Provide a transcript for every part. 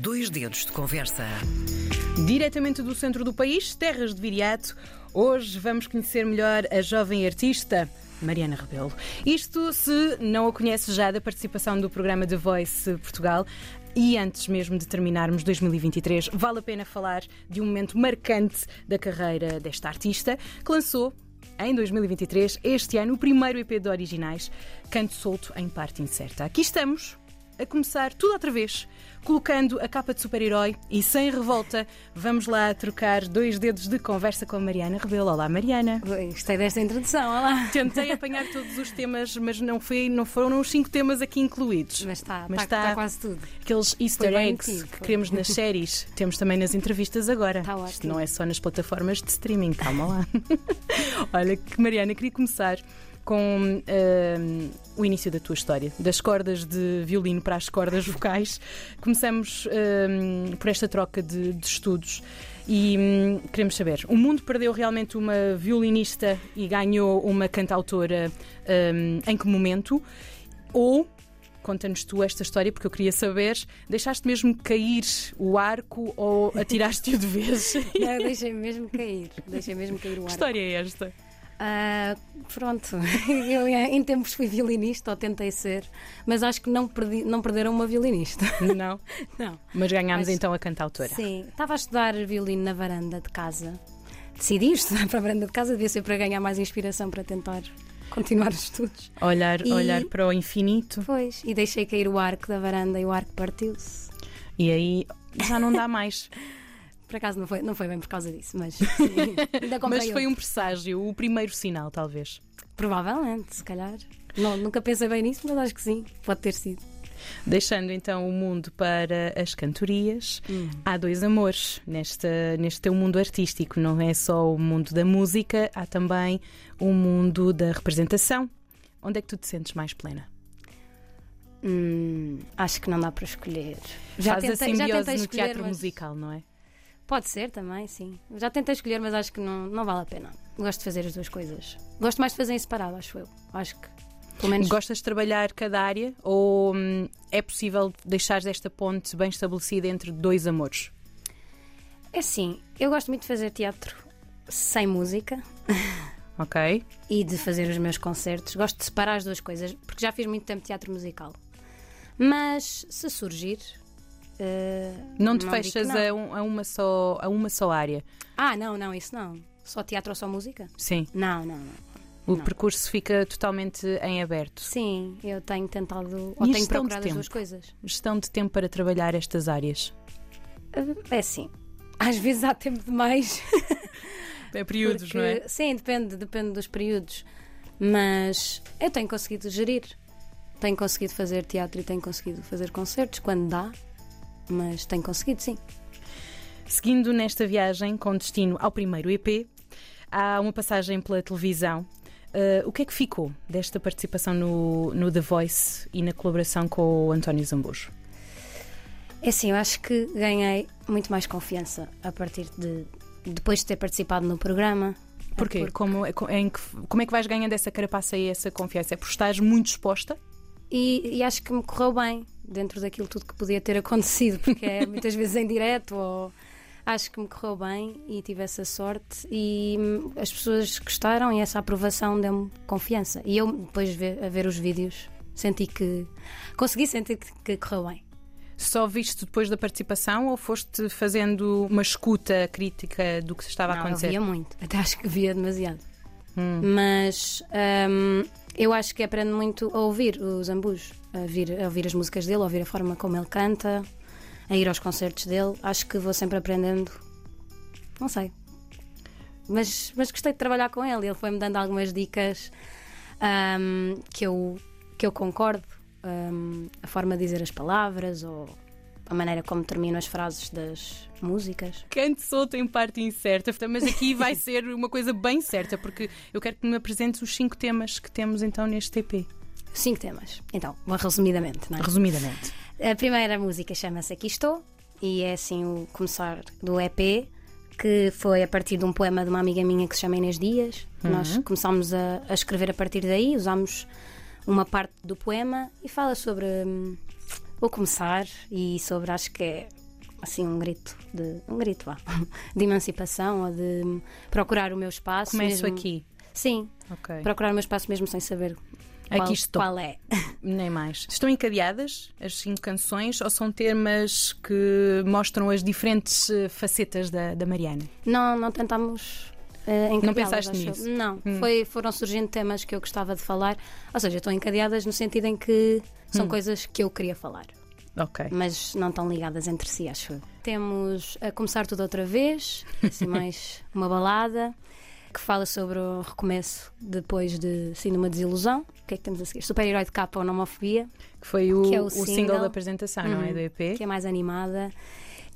Dois dedos de conversa. Diretamente do centro do país, terras de Viriato, hoje vamos conhecer melhor a jovem artista Mariana Rebelo. Isto se não a conhece já da participação do programa The Voice Portugal. E antes mesmo de terminarmos 2023, vale a pena falar de um momento marcante da carreira desta artista, que lançou em 2023, este ano, o primeiro EP de originais, Canto Solto em Parte Incerta. Aqui estamos a começar tudo outra vez, colocando a capa de super-herói e sem revolta, vamos lá trocar dois dedos de conversa com a Mariana Rebelo. Olá, Mariana. Oi, gostei desta introdução, olá. Tentei apanhar todos os temas, mas não, foi, não foram os cinco temas aqui incluídos. Mas está, está, está quase tudo. Aqueles easter eggs que queremos nas séries, temos também nas entrevistas agora. Está Isto não é só nas plataformas de streaming, calma lá. Olha, que Mariana, queria começar com uh, o início da tua história, das cordas de violino para as cordas vocais. Começamos uh, por esta troca de, de estudos e um, queremos saber: o mundo perdeu realmente uma violinista e ganhou uma cantautora um, em que momento? Ou conta-nos tu esta história, porque eu queria saber, deixaste mesmo cair o arco ou atiraste-o de vez? Não, deixei mesmo cair, deixei mesmo cair o arco. Que história é esta? Uh, pronto, eu em tempos fui violinista, ou tentei ser, mas acho que não, perdi, não perderam uma violinista. Não? não. Mas ganhámos mas, então a cantautora. Sim, estava a estudar violino na varanda de casa. Decidi estudar para a varanda de casa, devia ser para ganhar mais inspiração para tentar continuar os estudos. Olhar, e, olhar para o infinito. Pois, e deixei cair o arco da varanda e o arco partiu-se. E aí já não dá mais. Por acaso não foi, não foi bem por causa disso, mas sim, ainda Mas foi um presságio, o primeiro sinal, talvez. Provavelmente, se calhar. Não, nunca pensei bem nisso, mas acho que sim, pode ter sido. Deixando então o mundo para as cantorias, hum. há dois amores neste, neste teu mundo artístico. Não é só o mundo da música, há também o mundo da representação. Onde é que tu te sentes mais plena? Hum, acho que não dá para escolher. Já Faz tentei, a simbiose já tentei no teatro mas... musical, não é? Pode ser também, sim. Já tentei escolher, mas acho que não, não vale a pena. Gosto de fazer as duas coisas. Gosto mais de fazer em separado, acho eu. Acho que. Pelo menos... Gostas de trabalhar cada área ou hum, é possível deixar esta ponte bem estabelecida entre dois amores? É sim, eu gosto muito de fazer teatro sem música. Ok. e de fazer os meus concertos. Gosto de separar as duas coisas, porque já fiz muito tempo teatro musical. Mas se surgir, Uh, não te fechas não. A, um, a, uma só, a uma só área? Ah, não, não, isso não. Só teatro ou só música? Sim. Não, não, não. O não. percurso fica totalmente em aberto. Sim, eu tenho tentado ou tenho procurado as duas coisas. Gestão de tempo para trabalhar estas áreas? Eh, é sim. Às vezes há tempo demais. É períodos, Porque, não é? Sim, depende, depende dos períodos. Mas eu tenho conseguido gerir. Tenho conseguido fazer teatro e tenho conseguido fazer concertos quando dá mas tenho conseguido, sim. Seguindo nesta viagem com destino ao primeiro EP, há uma passagem pela televisão. Uh, o que é que ficou desta participação no, no The Voice e na colaboração com o António Zambujo? É assim, eu acho que ganhei muito mais confiança a partir de depois de ter participado no programa. Porquê? Porque... Como, é, em que, como é que vais ganhando essa carapaça e essa confiança? É por estares muito exposta? E, e acho que me correu bem dentro daquilo tudo que podia ter acontecido, porque é muitas vezes em direto ou acho que me correu bem e tive essa sorte e hum, as pessoas gostaram e essa aprovação deu-me confiança. E eu depois ver, a ver os vídeos senti que consegui sentir que, que correu bem. Só viste depois da participação ou foste fazendo uma escuta crítica do que estava Não, a acontecer? Eu via muito, até acho que via demasiado. Hum. Mas hum, eu acho que aprendo muito a ouvir o Zambujo, a ouvir, a ouvir as músicas dele, a ouvir a forma como ele canta, a ir aos concertos dele. Acho que vou sempre aprendendo. Não sei. Mas, mas gostei de trabalhar com ele. Ele foi-me dando algumas dicas um, que, eu, que eu concordo. Um, a forma de dizer as palavras ou a maneira como termino as frases das músicas. Cante solto em parte incerta, mas aqui vai ser uma coisa bem certa, porque eu quero que me apresentes os cinco temas que temos então neste EP. Cinco temas. Então, resumidamente, não é? Resumidamente. A primeira música chama-se Aqui Estou e é assim o começar do EP, que foi a partir de um poema de uma amiga minha que se chama Inês Dias. Uhum. Nós começámos a, a, escrever a partir daí, usámos uma parte do poema e fala sobre. Hum, vou começar e sobre, acho que é assim um grito de um grito vá, de emancipação ou de procurar o meu espaço. Começo mesmo. aqui. Sim, Ok. procurar o meu espaço mesmo sem saber qual, Aqui estou. qual é. Nem mais. Estão encadeadas as cinco canções ou são temas que mostram as diferentes eh, facetas da, da Mariana? Não, não tentámos. Uh, encadeá-las, pensaste acho nisso? Não, Hum. foi, foram surgindo temas que eu gostava de falar. Ou seja, estão encadeadas no sentido em que são Hum. coisas que eu queria falar, Ok. mas não estão ligadas entre si, acho eu. Temos a Começar Tudo Outra Vez, assim mais uma balada, que fala sobre o recomeço depois de, assim, de uma desilusão. O que é que temos a seguir? Super-herói de capa ou nomofobia, Que foi o, Que é o o single. single. da apresentação, não é? Uhum. Do EP. que é mais animada.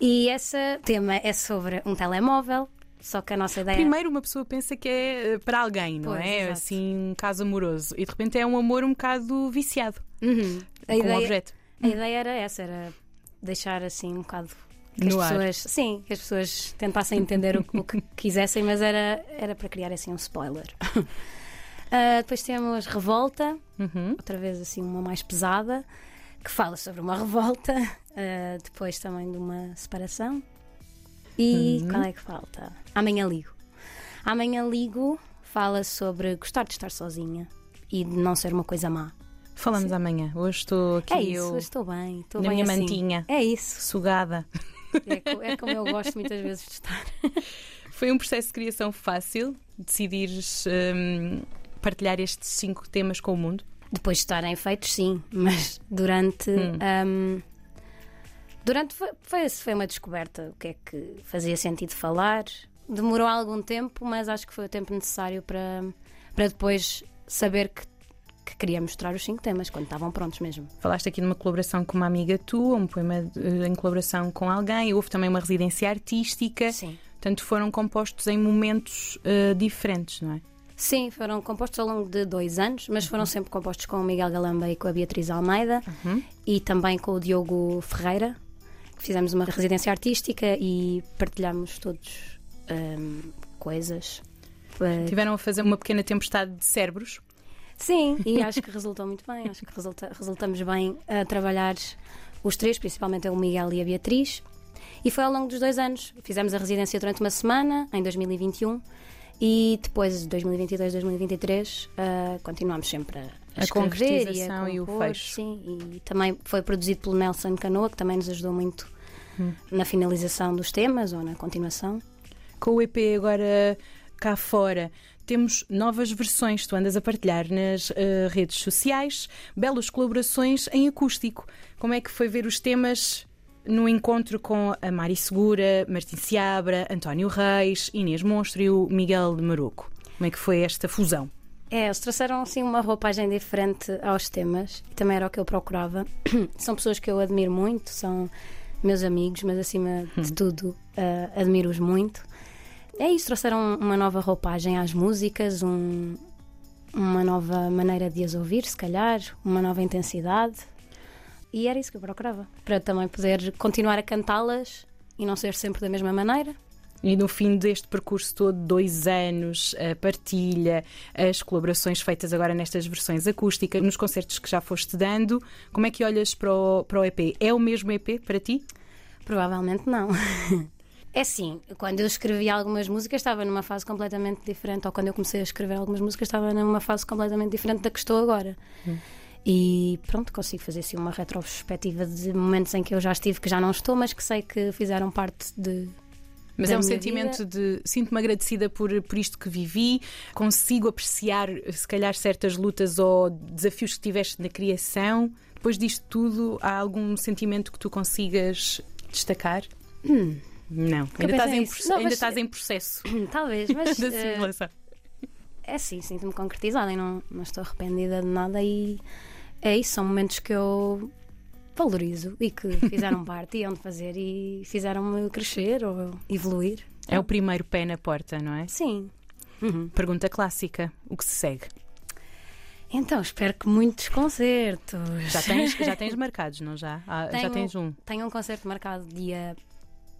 E esse tema é sobre um telemóvel, só que a nossa ideia Primeiro uma pessoa pensa que é eh, para alguém, não Pois, é? exato. Assim, um caso amoroso. E de repente é um amor um bocado viciado Uhum. com um ideia, objeto. a ideia era essa, era deixar assim um bocado que No as ar. pessoas, sim, que as pessoas tentassem entender o, o que quisessem, mas era, era para criar assim um spoiler. Ah, depois temos Revolta, Uhum. outra vez assim uma mais pesada, que fala sobre uma revolta, ah, depois também de uma separação. E Uhum. qual é que falta? Amanhã ligo. Amanhã ligo fala sobre gostar de estar sozinha e de não ser uma coisa má. Falamos amanhã. Hoje estou aqui é isso, eu estou bem, estou na bem minha assim. mantinha, É isso, sugada. É, é como eu gosto muitas vezes de estar. Foi um processo de criação fácil decidires hum, partilhar estes cinco temas com o mundo? Depois de estarem feitos, sim, mas durante. Hum. ahm, durante foi, foi, foi uma descoberta o que é que fazia sentido falar. Demorou algum tempo, mas acho que foi o tempo necessário para, para depois saber que, que queria mostrar os cinco temas, quando estavam prontos mesmo. Falaste aqui numa colaboração com uma amiga tua, um poema eh, em colaboração com alguém, houve também uma residência artística, Sim. portanto foram compostos em momentos eh, diferentes, não é? Sim, foram compostos ao longo de dois anos, mas foram sempre compostos com o Miguel Galamba e com a Beatriz Almeida Uhum. e também com o Diogo Ferreira. Fizemos uma residência artística e partilhamos todos ahm, coisas. Eh, Tiveram a fazer uma pequena tempestade de cérebros. Sim, e acho que resultou muito bem. Acho que resulta- resultamos bem a trabalhar os três, principalmente o Miguel e a Beatriz. E foi ao longo dos dois anos. Fizemos a residência durante uma semana, em 2021, e depois, 2022, 2023, ah, continuámos sempre a, A escrever concretização e, e a o compor, fecho. Sim, e também foi produzido pelo Nelson Canoa, que também nos ajudou muito Hum. na finalização dos temas ou na continuação. Com o EP agora cá fora, temos novas versões, tu andas a partilhar nas eh, redes sociais, belas colaborações em acústico. Como é que foi ver os temas no encontro com a Mari Segura, Martim Seabra, António Reis, Inês Monstro e o Miguel de Maroco? Como é que foi esta fusão? É, eles trouxeram assim uma roupagem diferente aos temas e também era o que eu procurava. são pessoas que eu admiro muito, são meus amigos, mas acima de tudo ah, admiro-os muito. É isso, trouxeram uma nova roupagem às músicas, um- uma nova maneira de as ouvir, se calhar, uma nova intensidade. E era isso que eu procurava, para também poder continuar a cantá-las e não ser sempre da mesma maneira. E no fim deste percurso todo, dois anos, a partilha, as colaborações feitas agora nestas versões acústicas, nos concertos que já foste dando, como é que olhas para o, para o EP? É o mesmo EP para ti? Provavelmente não. É assim, quando eu escrevi algumas músicas estava numa fase completamente diferente, ou quando eu comecei a escrever algumas músicas estava numa fase completamente diferente da que estou agora. E pronto, consigo fazer assim uma retrospectiva de momentos em que eu já estive, que já não estou, mas que sei que fizeram parte de. Mas é um sentimento de sinto-me agradecida por, por isto que vivi, consigo apreciar se calhar certas lutas ou desafios que tiveste na criação. Depois disto tudo, há algum sentimento que tu consigas destacar? Hum, Não, eu ainda, estás em, Não, ainda mas- estás em processo talvez, mas. da eh. É sim, sinto-me concretizada e não, não estou arrependida de nada e é isso, são momentos que eu valorizo e que fizeram parte e onde fazer e fizeram-me crescer ou evoluir. É o primeiro pé na porta, não é? Sim. Uhum. Pergunta clássica: o que se segue? Então, espero que muitos concertos. Já tens, já tens marcados, não já? Ah, já Tenho- tens um. Tenho um concerto marcado dia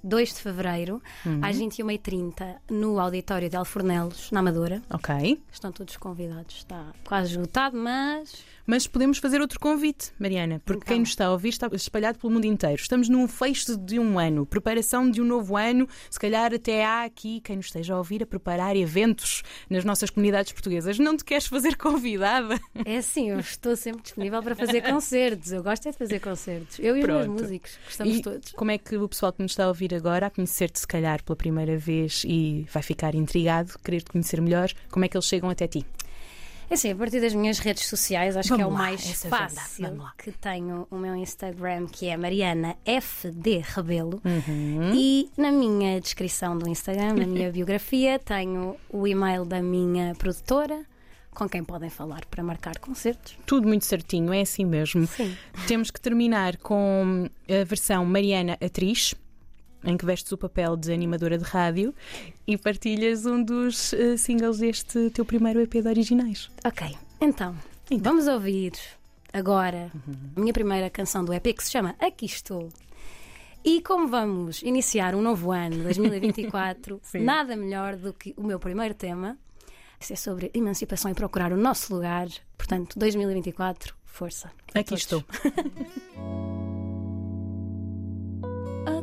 2 de fevereiro, Uhum. às 21h30, no auditório de Alfornelos, na Amadora. Ok. Estão todos convidados. Está quase esgotado, mas Mas podemos fazer outro convite, Mariana, porque Então. quem nos está a ouvir está espalhado pelo mundo inteiro. Estamos num fecho de um ano, preparação de um novo ano. Se calhar até há aqui quem nos esteja a ouvir a preparar eventos nas nossas comunidades portuguesas. Não te queres fazer convidada? é assim, eu estou sempre disponível para fazer concertos. Eu gosto é de fazer concertos. Eu e os meus Pronto. músicos, gostamos E todos. como é que o pessoal que nos está a ouvir agora, a conhecer-te se calhar pela primeira vez e vai ficar intrigado, querer te conhecer melhor, como é que eles chegam até ti? É assim, a partir das minhas redes sociais, acho que é o Vamos lá, mais fácil Vamos que tenho o meu Instagram, que é Mariana FD Rebelo. Uhum. E na minha descrição do Instagram, na minha biografia, tenho o e-mail da minha produtora, com quem podem falar para marcar concertos. Tudo muito certinho, é assim mesmo. Sim. Temos que terminar com a versão Mariana Atriz, em que vestes o papel de animadora de rádio e partilhas um dos eh, singles deste teu primeiro EP de originais. Ok, então, vamos ouvir agora a minha primeira canção do EP que se chama Aqui Estou. E como vamos iniciar um novo ano, 2024, Sim. nada melhor do que o meu primeiro tema. Isso é sobre emancipação e procurar o nosso lugar. Portanto, 2024, força. Aqui todos. estou.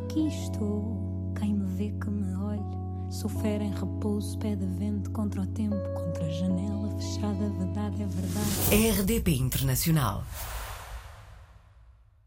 Aqui estou, quem me vê que me olhe. Sou fera em repouso, pé de vento contra o tempo, contra a janela fechada. A verdade é verdade. RDP Internacional.